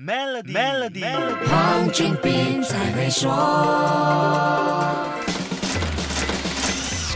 Melody，Melody，黄俊斌才会说。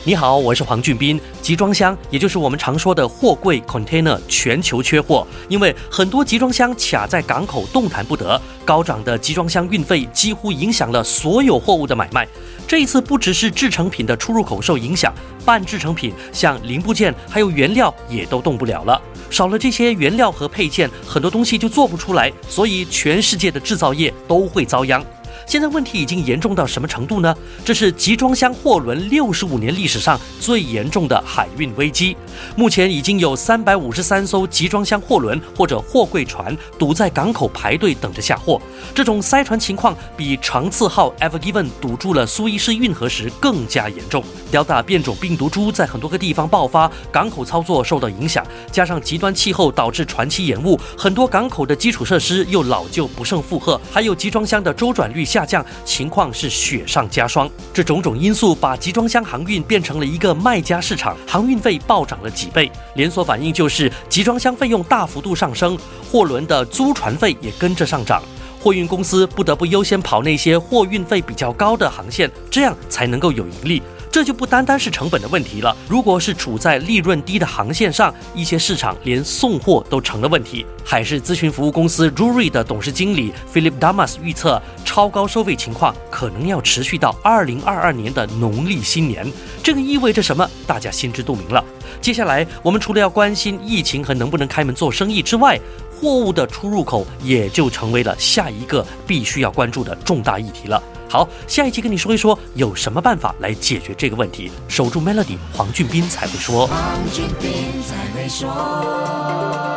你好，我是黄俊斌。集装箱，也就是我们常说的货柜 （container），全球缺货，因为很多集装箱卡在港口动弹不得。高涨的集装箱运费几乎影响了所有货物的买卖。这一次不只是制成品的出入口受影响，半制成品像零部件还有原料也都动不了了。少了这些原料和配件，很多东西就做不出来，所以全世界的制造业都会遭殃。现在问题已经严重到什么程度呢？这是集装箱货轮六十五年历史上最严重的海运危机。目前已经有三百五十三艘集装箱货轮或者货柜船堵在港口排队等着下货。这种塞船情况比长次号 Ever Given 堵住了苏伊士运河时更加严重。Delta 变种病毒株在很多个地方爆发，港口操作受到影响，加上极端气候导致船期延误，很多港口的基础设施又老旧不胜负荷，还有集装箱的周转率。下降情况是雪上加霜，这种种因素把集装箱航运变成了一个卖家市场，航运费暴涨了几倍，连锁反应就是集装箱费用大幅度上升，货轮的租船费也跟着上涨，货运公司不得不优先跑那些货运费比较高的航线，这样才能够有盈利。这就不单单是成本的问题了。如果是处在利润低的航线上，一些市场连送货都成了问题。海事咨询服务公司 Jury 的董事经理 Philip Damas 预测，超高收费情况可能要持续到二零二二年的农历新年。这个意味着什么？大家心知肚明了。接下来，我们除了要关心疫情和能不能开门做生意之外，货物的出入口也就成为了下一个必须要关注的重大议题了。好，下一期跟你说一说有什么办法来解决这个问题。守住 Melody，黄俊斌才会说。黄俊斌才会说。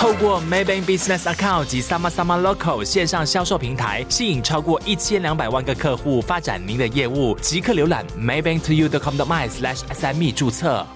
透过 Maybank Business Account 及 Sama Sama Local 线上销售平台，吸引超过一千两百万个客户，发展您的业务。即刻浏览 maybanktoyou.com.my/sme 注册。